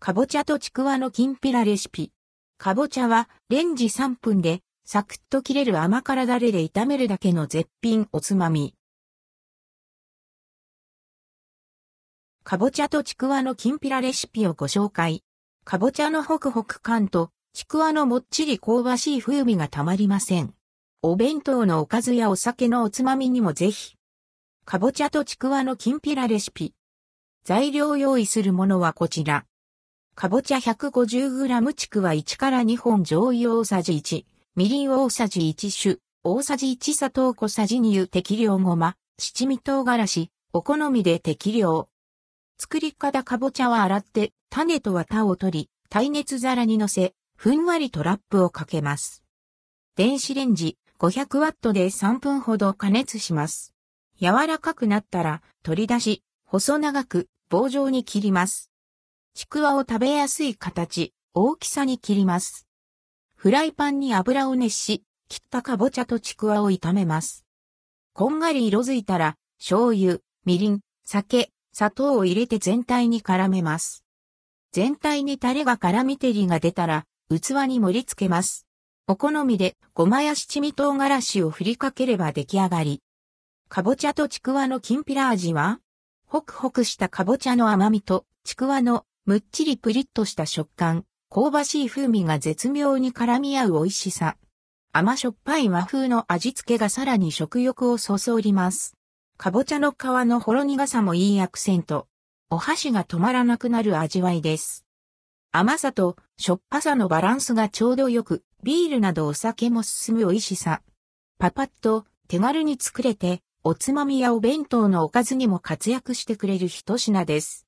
かぼちゃとちくわのきんぴらレシピ。かぼちゃはレンジ3分でサクッと切れる甘辛だれで炒めるだけの絶品おつまみ。かぼちゃとちくわのきんぴらレシピをご紹介。かぼちゃのホクホク感とちくわのもっちり香ばしい風味がたまりません。お弁当のおかずやお酒のおつまみにもぜひ。かぼちゃとちくわのきんぴらレシピ。材料用意するものはこちら。かぼちゃ 150g ちくわ1から2本醤油大さじ1、みりん大さじ1種、大さじ1砂糖小さじ2湯適量ごま、七味唐辛子、お好みで適量。作り方かぼちゃは洗って、種と綿を取り、耐熱皿に乗せ、ふんわりとラップをかけます。電子レンジ500ワットで3分ほど加熱します。柔らかくなったら取り出し、細長く棒状に切ります。ちくわを食べやすい形、大きさに切ります。フライパンに油を熱し、切ったかぼちゃとちくわを炒めます。こんがり色づいたら、醤油、みりん、酒、砂糖を入れて全体に絡めます。全体にタレが絡み照りが出たら、器に盛り付けます。お好みでごまや七味唐辛子を振りかければ出来上がり。かぼちゃとちくわのきんぴら味は、ホクホクしたかぼちゃの甘みとちくわのむっちりプリッとした食感、香ばしい風味が絶妙に絡み合う美味しさ。甘しょっぱい和風の味付けがさらに食欲をそそります。かぼちゃの皮のほろ苦さもいいアクセント。お箸が止まらなくなる味わいです。甘さとしょっぱさのバランスがちょうどよく、ビールなどお酒も進む美味しさ。パパッと手軽に作れて、おつまみやお弁当のおかずにも活躍してくれる一品です。